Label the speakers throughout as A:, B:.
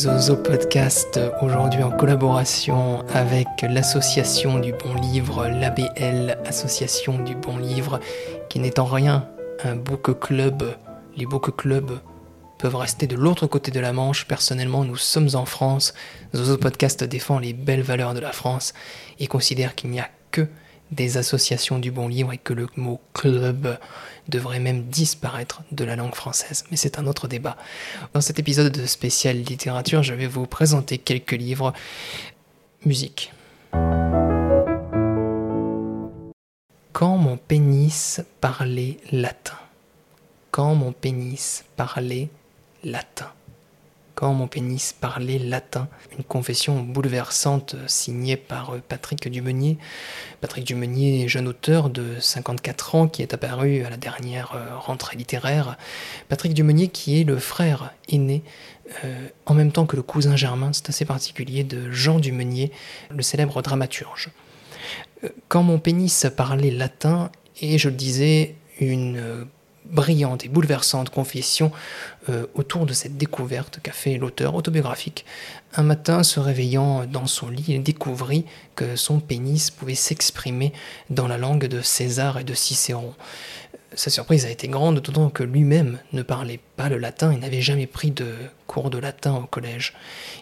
A: Zozo Podcast, aujourd'hui en collaboration avec l'association du bon livre, l'ABL, Association du bon livre, qui n'est en rien un book club. Les book clubs peuvent rester de l'autre côté de la Manche. Personnellement, nous sommes en France. Zozo Podcast défend les belles valeurs de la France et considère qu'il n'y a que des associations du bon livre et que le mot club devrait même disparaître de la langue française. Mais c'est un autre débat. Dans cet épisode de spécial littérature, je vais vous présenter quelques livres. Musique. Quand mon pénis parlait latin. Quand mon pénis parlait latin quand mon pénis parlait latin. Une confession bouleversante signée par Patrick Dumeunier. Patrick Dumeunier, jeune auteur de 54 ans qui est apparu à la dernière euh, rentrée littéraire. Patrick Dumeunier qui est le frère aîné euh, en même temps que le cousin germain, c'est assez particulier, de Jean Dumeunier, le célèbre dramaturge. Euh, quand mon pénis parlait latin, et je le disais, une brillante et bouleversante confession euh, autour de cette découverte qu'a fait l'auteur autobiographique. Un matin, se réveillant dans son lit, il découvrit que son pénis pouvait s'exprimer dans la langue de César et de Cicéron. Sa surprise a été grande, d'autant que lui-même ne parlait pas le latin et n'avait jamais pris de cours de latin au collège.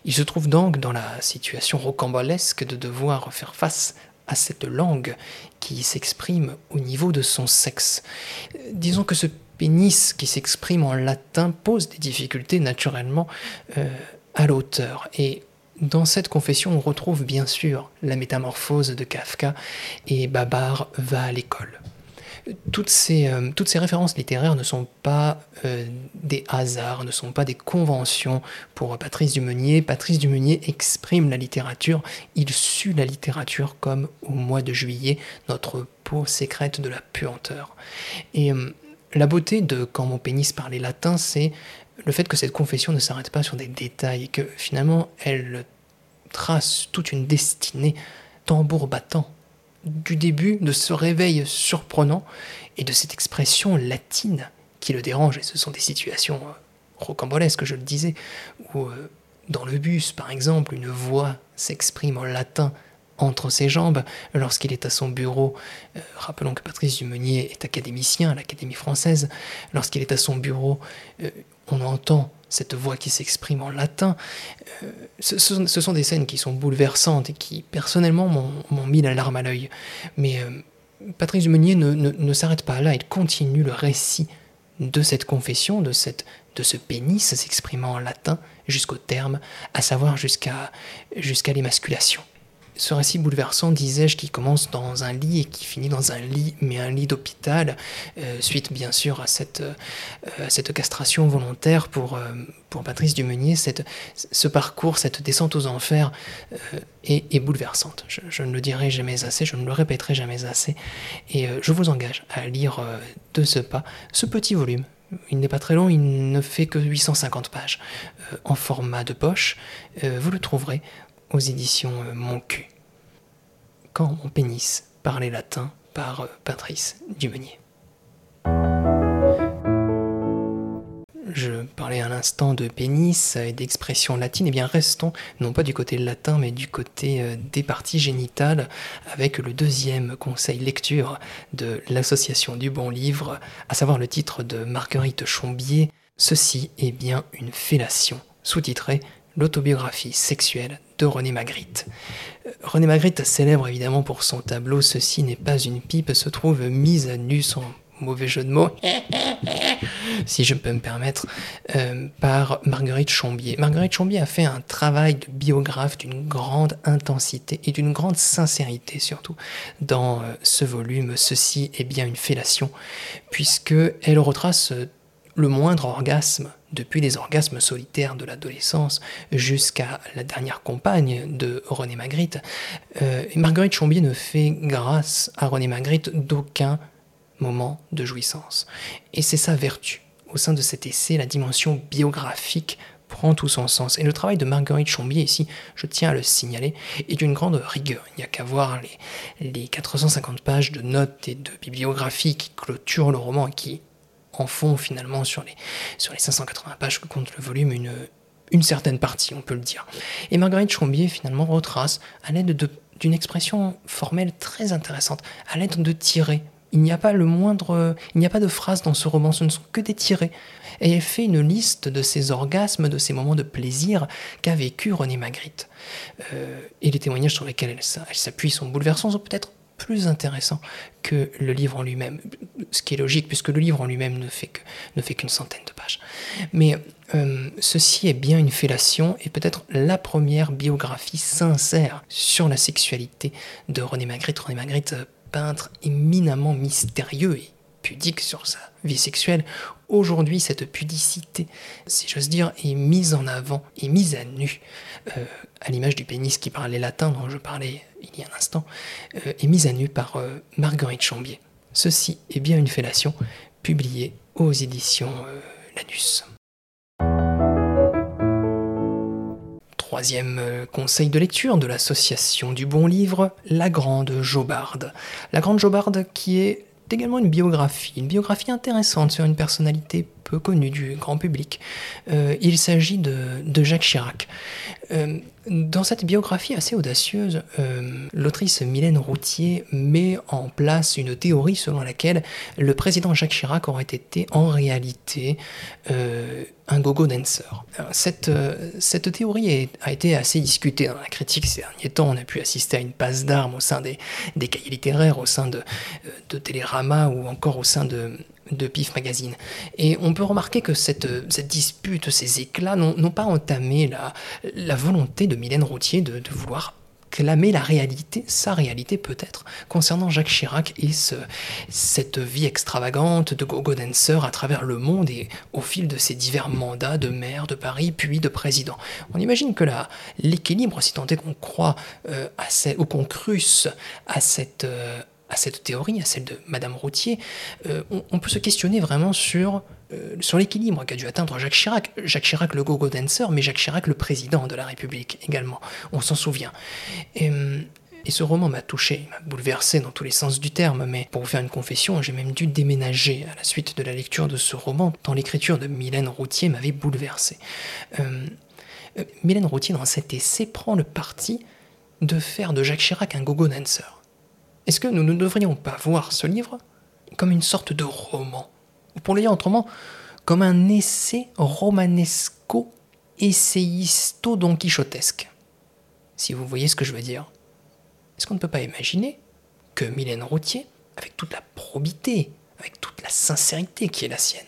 A: Il se trouve donc dans la situation rocambolesque de devoir faire face à cette langue qui s'exprime au niveau de son sexe. Disons que ce pénis qui s'exprime en latin pose des difficultés naturellement euh, à l'auteur. Et dans cette confession, on retrouve bien sûr la métamorphose de Kafka et Babar va à l'école toutes ces, euh, toutes ces références littéraires ne sont pas euh, des hasards, ne sont pas des conventions pour Patrice Dumeunier. Patrice Dumeunier exprime la littérature, il sue la littérature comme au mois de juillet, notre peau sécrète de la puanteur. Et euh, la beauté de Quand mon pénis parlait latin, c'est le fait que cette confession ne s'arrête pas sur des détails que finalement elle trace toute une destinée tambour battant du début de ce réveil surprenant et de cette expression latine qui le dérange. Et ce sont des situations euh, rocambolesques, je le disais, où euh, dans le bus, par exemple, une voix s'exprime en latin entre ses jambes lorsqu'il est à son bureau. Euh, rappelons que Patrice Dumenier est académicien à l'Académie française. Lorsqu'il est à son bureau, on entend cette voix qui s'exprime en latin. Euh, ce, sont des scènes qui sont bouleversantes et qui, personnellement, m'ont mis la larme à l'œil. Mais euh, Patrice Meunier ne, ne, s'arrête pas là, il continue le récit de cette confession, de, cette, de ce pénis s'exprimant en latin jusqu'au terme, à savoir jusqu'à jusqu'à l'émasculation ce récit bouleversant, disais-je, qui commence dans un lit et qui finit dans un lit, mais un lit d'hôpital, euh, suite bien sûr à cette, euh, castration volontaire pour, euh, pour Patrice Dumenier, cette, ce parcours, cette descente aux enfers est, bouleversante. Je, ne le dirai jamais assez, je ne le répéterai jamais assez, et je vous engage à lire de ce pas ce petit volume il n'est pas très long, il ne fait que 850 pages. en format de poche, vous le trouverez aux éditions euh, Mon cul. Quand mon pénis parlait latin par euh, Patrice Dumenier. Je parlais à l'instant de pénis et d'expression latine, et eh bien restons non pas du côté latin mais du côté euh, des parties génitales avec le deuxième conseil lecture de l'association du bon livre, à savoir le titre de Marguerite Chombier, Ceci est bien une fellation, sous-titré L'autobiographie sexuelle de René Magritte. Euh, René Magritte, célèbre évidemment pour son tableau Ceci n'est pas une pipe, se trouve mise à nu, son mauvais jeu de mots, si je peux me permettre, euh, par Marguerite Chombier. Marguerite Chombier a fait un travail de biographe d'une grande intensité et d'une grande sincérité surtout dans euh, ce volume Ceci est bien une fellation, puisque elle retrace le moindre orgasme, depuis les orgasmes solitaires de l'adolescence jusqu'à la dernière compagne de René Magritte, euh, Marguerite Chombier ne fait grâce à René Magritte d'aucun moment de jouissance. Et c'est sa vertu. Au sein de cet essai, la dimension biographique prend tout son sens. Et le travail de Marguerite Chombier ici, je tiens à le signaler, est d'une grande rigueur. Il n'y a qu'à voir les, les 450 pages de notes et de bibliographie qui clôturent le roman et qui en font finalement sur les, sur les 580 pages que compte le volume une, une certaine partie, on peut le dire. Et Marguerite Chombier, finalement, retrace à l'aide d'une expression formelle très intéressante, à l'aide de tirés. Il n'y a pas le moindre, il n'y a pas de phrase dans ce roman, ce ne sont que des tirés. Et elle fait une liste de ces orgasmes, de ces moments de plaisir qu'a vécu René Magritte. Euh, et les témoignages sur lesquels elle, s'appuie sont bouleversants, sont peut-être plus intéressants que le livre en lui-même. Ce qui est logique, puisque le livre en lui-même ne fait qu'une centaine de pages. Mais euh, ceci est bien une fellation et peut-être la première biographie sincère sur la sexualité de René Magritte. René Magritte, euh, peintre éminemment mystérieux et pudique sur sa vie sexuelle. Aujourd'hui, cette pudicité, si j'ose dire, est mise en avant, est mise à nu, euh, à l'image du pénis qui parlait latin dont je parlais il y a un instant, est mise à nu par Marguerite Chambier. Ceci est bien une fellation publiée aux éditions Lanus. Troisième euh, conseil de lecture de l'association du bon livre, La Grande Jobarde. La Grande Jobarde qui est également une biographie, une biographie intéressante sur une personnalité peu connue du grand public. Euh, il s'agit de, Jacques Chirac. Euh, dans cette biographie assez audacieuse, l'autrice Mylène Routier met en place une théorie selon laquelle le président Jacques Chirac aurait été en réalité un gogo dancer. cette, euh, cette théorie a été assez discutée dans la critique ces derniers temps. On a pu assister à une passe d'armes au sein des, des cahiers littéraires, au sein de, euh, de Télérama ou encore au sein de, de PIF Magazine. Et on peut remarquer que cette, cette dispute, ces éclats n'ont pas entamé la, la volonté de Mylène Routier de, vouloir clamer la réalité, sa réalité peut-être, concernant Jacques Chirac et ce, cette vie extravagante de gogo dancer à travers le monde et au fil de ses divers mandats de maire de Paris puis de président. On imagine que l'équilibre, si tant est qu'on croit euh, à ou qu'on crusse à cette euh, à cette théorie, à celle de Madame Routier, euh, on, peut se questionner vraiment sur, euh, sur l'équilibre qu'a dû atteindre Jacques Chirac. Jacques Chirac, le gogo dancer, mais Jacques Chirac, le président de la République également. On s'en souvient. Et, et, ce roman m'a touché, m'a bouleversé dans tous les sens du terme, mais pour vous faire une confession, j'ai même dû déménager à la suite de la lecture de ce roman, tant l'écriture de Mylène Routier m'avait bouleversé. Euh, Mylène Routier, dans cet essai, prend le parti de faire de Jacques Chirac un gogo dancer. Est-ce que nous ne devrions pas voir ce livre comme une sorte de roman? Ou pour le dire autrement, comme un essai romanesco essayisto don quichotesque Si vous voyez ce que je veux dire. Est-ce qu'on ne peut pas imaginer que Mylène Routier, avec toute la probité, avec toute la sincérité qui est la sienne,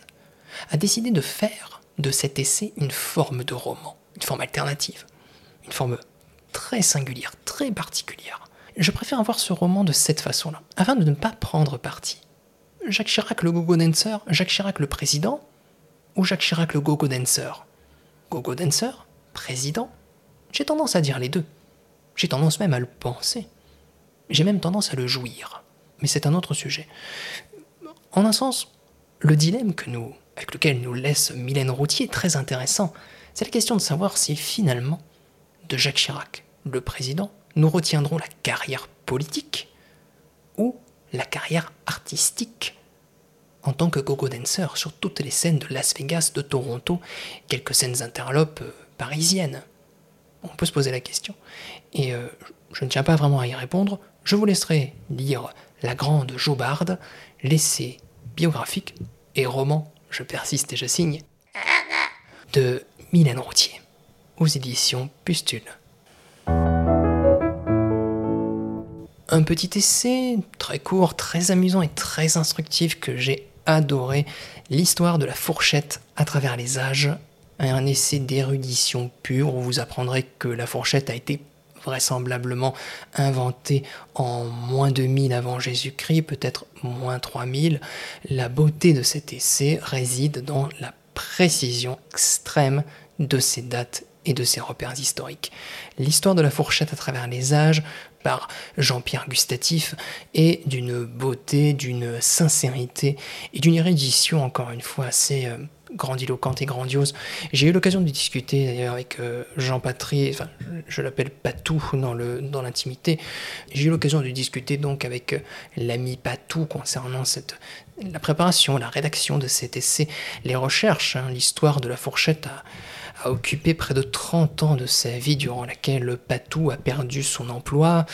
A: a décidé de faire de cet essai une forme de roman, une forme alternative, une forme très singulière, très particulière, je préfère voir ce roman de cette façon-là, afin de ne pas prendre parti. Jacques Chirac le gogo dancer, Jacques Chirac le président, ou Jacques Chirac le gogo dancer? Gogo dancer Président? J'ai tendance à dire les deux. J'ai tendance même à le penser. J'ai même tendance à le jouir. Mais c'est un autre sujet. En un sens, le dilemme avec lequel nous laisse Mylène Routier est très intéressant. C'est la question de savoir si finalement, de Jacques Chirac, le président, nous retiendrons la carrière politique ou la carrière artistique en tant que gogo dancer sur toutes les scènes de Las Vegas, de Toronto, quelques scènes interlopes euh, parisiennes. On peut se poser la question. Et euh, je ne tiens pas vraiment à y répondre. Je vous laisserai lire La Grande Jobarde, l'essai biographique et roman, je persiste et je signe, de Mylène Routier, aux éditions Pustule. Un petit essai très court, très amusant et très instructif que j'ai adoré, l'histoire de la fourchette à travers les âges, un essai d'érudition pure où vous apprendrez que la fourchette a été vraisemblablement inventée en moins 2000 avant Jésus-Christ, peut-être moins 3000. La beauté de cet essai réside dans la précision extrême de ces dates et de ses repères historiques. L'histoire de la fourchette à travers les âges par Jean-Pierre Gustatif est d'une beauté, d'une sincérité et d'une érudition encore une fois assez euh, grandiloquente et grandiose. J'ai eu l'occasion de discuter d'ailleurs avec euh, Jean Patry, enfin je l'appelle Patou dans le dans l'intimité. J'ai eu l'occasion de discuter donc avec euh, l'ami Patou concernant cette la préparation, la rédaction de cet essai, les recherches, hein, l'histoire de la fourchette à a occupé près de 30 ans de sa vie durant laquelle Patou a perdu son emploi,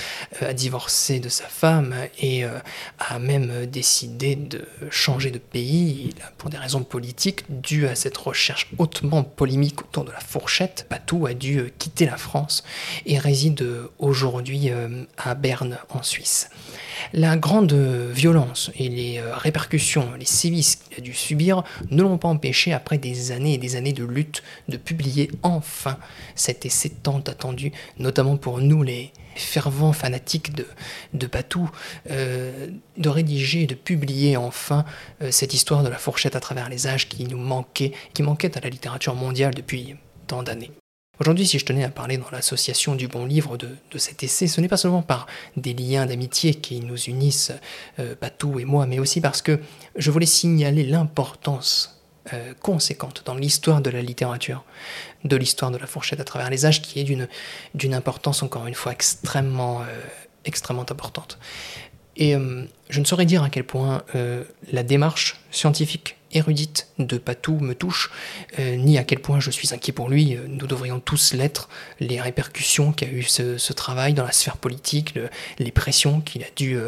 A: euh, a divorcé de sa femme et euh, a même décidé de changer de pays pour des raisons politiques dues à cette recherche hautement polémique autour de la fourchette. Patou a dû quitter la France et réside aujourd'hui à Berne en Suisse. La grande violence et les répercussions, les sévices qu'il a dû subir ne l'ont pas empêché, après des années et des années de lutte, de publier enfin cet essai tant attendu, notamment pour nous les fervents fanatiques de, de Patou, euh, de rédiger et de publier enfin euh, cette histoire de la fourchette à travers les âges qui nous manquait, qui manquait à la littérature mondiale depuis tant d'années. Aujourd'hui, si je tenais à parler dans l'association du bon livre de, cet essai, ce n'est pas seulement par des liens d'amitié qui nous unissent, euh, Patou et moi, mais aussi parce que je voulais signaler l'importance euh, conséquente dans l'histoire de la littérature, de l'histoire de la fourchette à travers les âges, qui est d'une, importance encore une fois extrêmement, euh, extrêmement importante. Et je ne saurais dire à quel point la démarche scientifique érudite de Patou me touche, ni à quel point je suis inquiet pour lui. Nous devrions tous l'être. Les répercussions qu'a eu ce, travail dans la sphère politique, les pressions qu'il a dû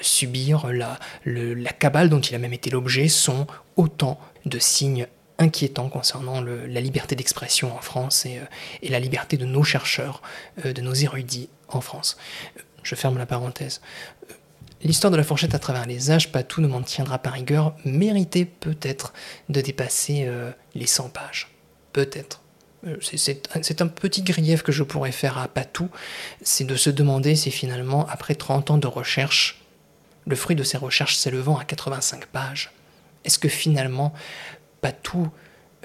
A: subir, la, la cabale dont il a même été l'objet sont autant de signes inquiétants concernant la liberté d'expression en France et, euh, la liberté de nos chercheurs, euh, de nos érudits en France. Je ferme la parenthèse. L'histoire de la fourchette à travers les âges, pas tout ne m'en tiendra par rigueur, méritait peut-être de dépasser euh, les 100 pages. Peut-être. C'est un petit grief que je pourrais faire à Patou, c'est de se demander si finalement, après 30 ans de recherche, le fruit de ces recherches s'élevant à 85 pages, est-ce que finalement, Patou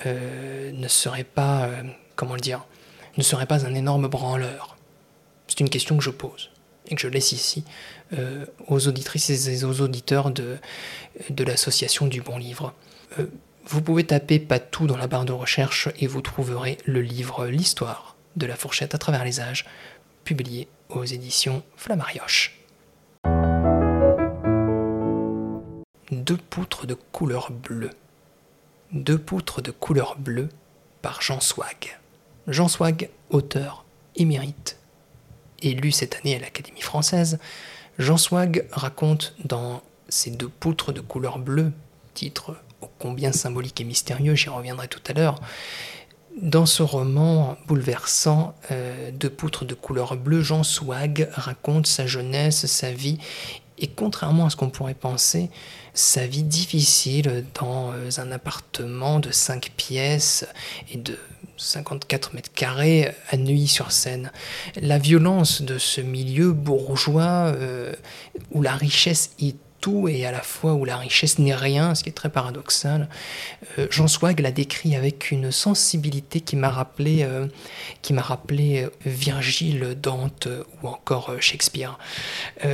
A: euh, ne serait pas, euh, comment le dire, ne serait pas un énorme branleur? C'est une question que je pose et que je laisse ici euh, aux auditrices et aux auditeurs de, l'association du bon livre. vous pouvez taper Patou dans la barre de recherche et vous trouverez le livre L'histoire de la fourchette à travers les âges, publié aux éditions Flammarioche. Deux poutres de couleur bleue. Deux poutres de couleur bleue par Jean Swag. Jean Swag, auteur émérite, élu cette année à l'Académie française, Jean Swag raconte dans ces deux poutres de couleur bleue, titre ô combien symbolique et mystérieux, j'y reviendrai tout à l'heure, dans ce roman bouleversant, euh, Deux poutres de couleur bleue, Jean Swag raconte sa jeunesse, sa vie, et contrairement à ce qu'on pourrait penser, sa vie difficile dans euh, un appartement de 5 pièces et de 54 mètres carrés à Neuilly-sur-Seine. La violence de ce milieu bourgeois euh, où la richesse est et à la fois où la richesse n'est rien, ce qui est très paradoxal. Euh, Jean Swag l'a décrit avec une sensibilité qui m'a rappelé, euh, qui m'a rappelé euh, Virgile, Dante ou encore Shakespeare.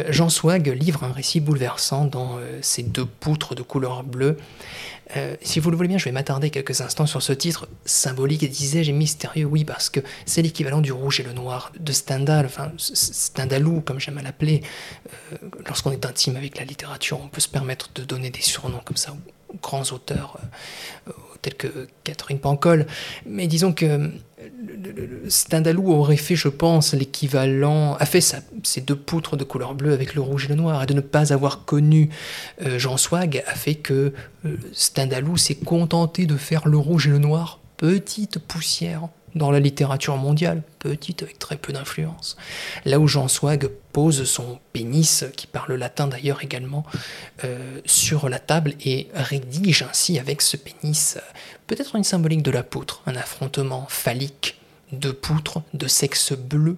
A: Jean Swag livre un récit bouleversant dans ces deux poutres de couleur bleue euh, si vous le voulez bien, je vais m'attarder quelques instants sur ce titre symbolique et disais-je mystérieux, oui, parce que c'est l'équivalent du rouge et le noir de Stendhal, enfin Stendhalou, comme j'aime à l'appeler. Euh, lorsqu'on est intime avec la littérature, on peut se permettre de donner des surnoms comme ça aux grands auteurs, euh, tels que Catherine Pancol. Mais disons que Stendhalou aurait fait, je pense, l'équivalent, a fait ça, ces deux poutres de couleur bleue avec le rouge et le noir, et de ne pas avoir connu euh, Jean Swag a fait que euh, Stendhalou s'est contenté de faire le rouge et le noir, petite poussière dans la littérature mondiale, petite avec très peu d'influence. Là où Jean Swag pose son pénis, qui parle latin d'ailleurs également, euh, sur la table et rédige ainsi avec ce pénis peut-être une symbolique de la poutre, un affrontement phallique de poutres de sexe bleu,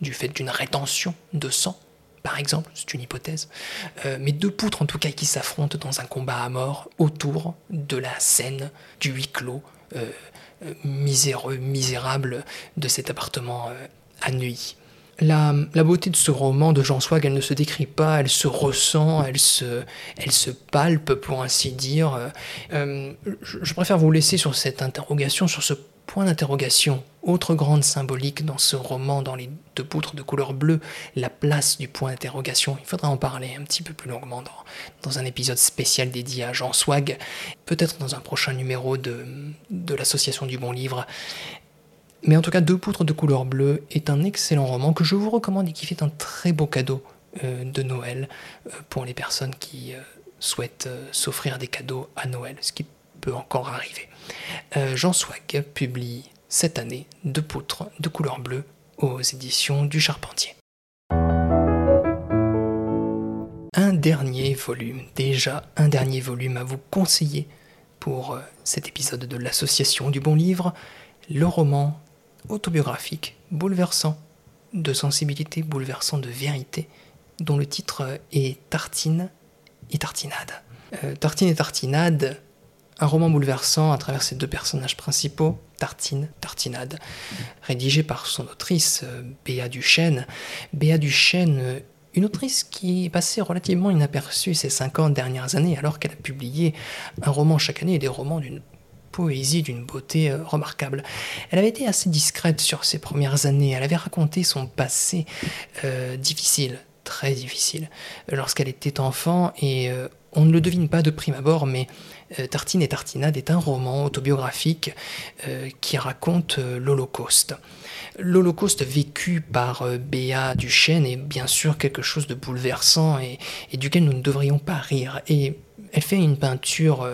A: du fait d'une rétention de sang, par exemple, c'est une hypothèse, euh, mais deux poutres en tout cas qui s'affrontent dans un combat à mort autour de la scène du huis clos euh, euh, miséreux, misérable de cet appartement à Neuilly. La, beauté de ce roman de Jean Swag, elle ne se décrit pas, elle se ressent, elle se, elle se palpe, pour ainsi dire. je préfère vous laisser sur cette interrogation, sur ce Point d'interrogation, autre grande symbolique dans ce roman, dans les deux poutres de couleur bleue, la place du point d'interrogation. Il faudra en parler un petit peu plus longuement dans, un épisode spécial dédié à Jean Swag, peut-être dans un prochain numéro de, l'association du bon livre. Mais en tout cas, Deux poutres de couleur bleue est un excellent roman que je vous recommande et qui fait un très beau cadeau euh, de Noël euh, pour les personnes qui euh, souhaitent s'offrir des cadeaux à Noël, peut encore arriver. Jean Swag publie cette année Deux poutres de couleur bleue aux éditions du Charpentier. Un dernier volume, déjà un dernier volume à vous conseiller pour cet épisode de l'Association du Bon Livre, le roman autobiographique, bouleversant de sensibilité, bouleversant de vérité, dont le titre est Tartine et Tartinade. Euh, Tartine et Tartinade, un roman bouleversant à travers ses deux personnages principaux, Tartine, Tartinade, rédigé par son autrice euh, Béa Duchesne. Béa Duchesne, euh, une autrice qui est passée relativement inaperçue ces 50 dernières années alors qu'elle a publié un roman chaque année et des romans d'une poésie d'une beauté euh, remarquable. Elle avait été assez discrète sur ses premières années, elle avait raconté son passé difficile, très difficile, lorsqu'elle était enfant, et on ne le devine pas de prime abord, mais Tartine et Tartinade est un roman autobiographique qui raconte l'Holocauste. L'Holocauste vécu par Béa Duchesne est bien sûr quelque chose de bouleversant et, duquel nous ne devrions pas rire. Et elle fait une peinture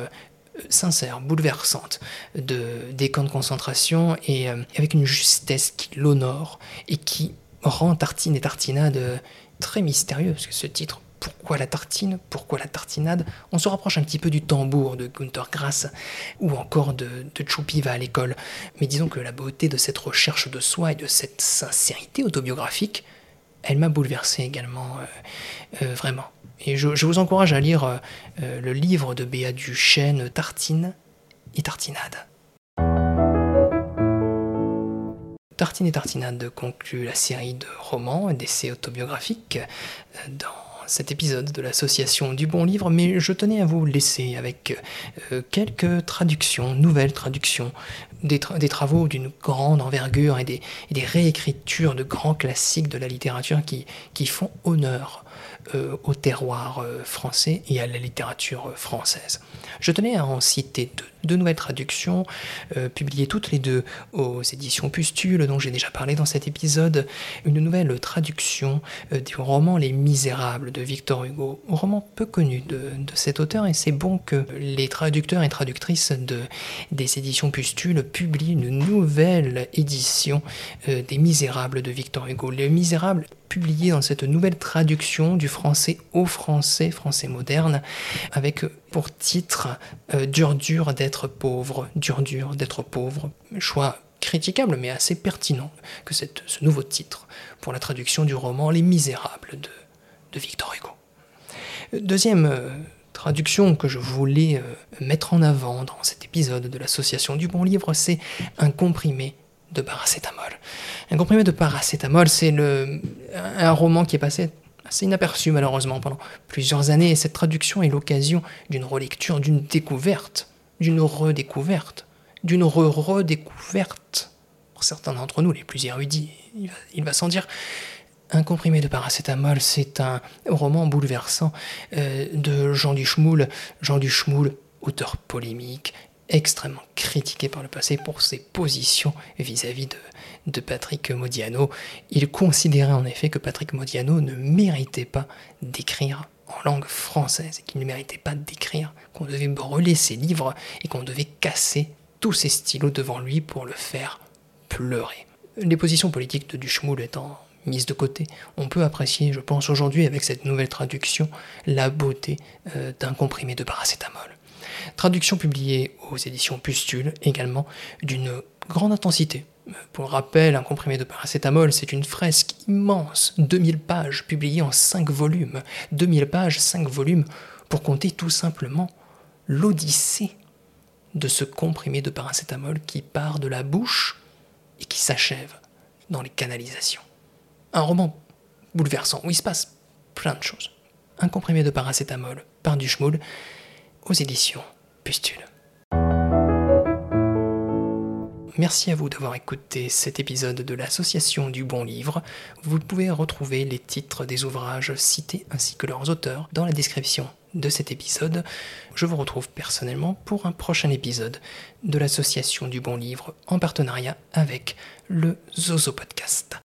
A: sincère, bouleversante de, des camps de concentration et euh, avec une justesse qui l'honore et qui rend Tartine et Tartinade très mystérieux, ce titre, pourquoi la tartine, pourquoi la tartinade, on se rapproche un petit peu du tambour de Gunther Grass ou encore de, de Choupiva à l'école. Mais disons que la beauté de cette recherche de soi et de cette sincérité autobiographique, elle m'a bouleversé également, euh, euh, vraiment. Et je, vous encourage à lire euh, le livre de Béa Duchesne, Tartine et Tartinade. Tartine et Tartinade conclut la série de romans et d'essais autobiographiques dans cet épisode de l'association du bon livre, mais je tenais à vous laisser avec quelques traductions, nouvelles traductions, des, travaux d'une grande envergure et des, réécritures de grands classiques de la littérature qui font honneur. euh, au terroir euh, français et à la littérature euh, française. Je tenais à en citer deux, nouvelles traductions, publiées toutes les deux aux éditions Pustule, dont j'ai déjà parlé dans cet épisode. Une nouvelle traduction du roman Les Misérables de Victor Hugo, un roman peu connu de, cet auteur, et c'est bon que les traducteurs et traductrices de, des éditions Pustule publient une nouvelle édition des Misérables de Victor Hugo. Les Misérables publié dans cette nouvelle traduction du français au français, français moderne, avec pour titre euh, Dur dur d'être pauvre, dur dur d'être pauvre. Choix critiquable mais assez pertinent que cette, ce nouveau titre pour la traduction du roman Les Misérables de, Victor Hugo. Deuxième euh, traduction que je voulais euh, mettre en avant dans cet épisode de l'Association du Bon Livre, c'est un comprimé de paracétamol. Un comprimé de paracétamol, c'est un roman qui est passé assez inaperçu malheureusement pendant plusieurs années, et cette traduction est l'occasion d'une relecture, d'une découverte, d'une redécouverte, d'une re-redécouverte. Pour certains d'entre nous, les plus érudits, il va, sans dire. Un comprimé de paracétamol, c'est un roman bouleversant euh, de Jean Duchmoul. Jean Duchmoul, auteur polémique, extrêmement critiqué par le passé pour ses positions vis-à-vis de, Patrick Modiano. Il considérait en effet que Patrick Modiano ne méritait pas d'écrire en langue française, qu'il ne méritait pas d'écrire, qu'on devait brûler ses livres et qu'on devait casser tous ses stylos devant lui pour le faire pleurer. Les positions politiques de Duchmoul étant mises de côté, on peut apprécier, je pense aujourd'hui avec cette nouvelle traduction, la beauté euh, d'un comprimé de paracétamol. Traduction publiée aux éditions Pustule également d'une grande intensité. Pour rappel, un comprimé de paracétamol, c'est une fresque immense, 2000 pages, publiée en 5 volumes. 2000 pages, 5 volumes, pour compter tout simplement l'odyssée de ce comprimé de paracétamol qui part de la bouche et qui s'achève dans les canalisations. Un roman bouleversant où il se passe plein de choses. Un comprimé de paracétamol par Duchmoul aux éditions Pustule. Merci à vous d'avoir écouté cet épisode de l'Association du Bon Livre. Vous pouvez retrouver les titres des ouvrages cités ainsi que leurs auteurs dans la description de cet épisode. Je vous retrouve personnellement pour un prochain épisode de l'association du bon livre en partenariat avec le Zozo Podcast.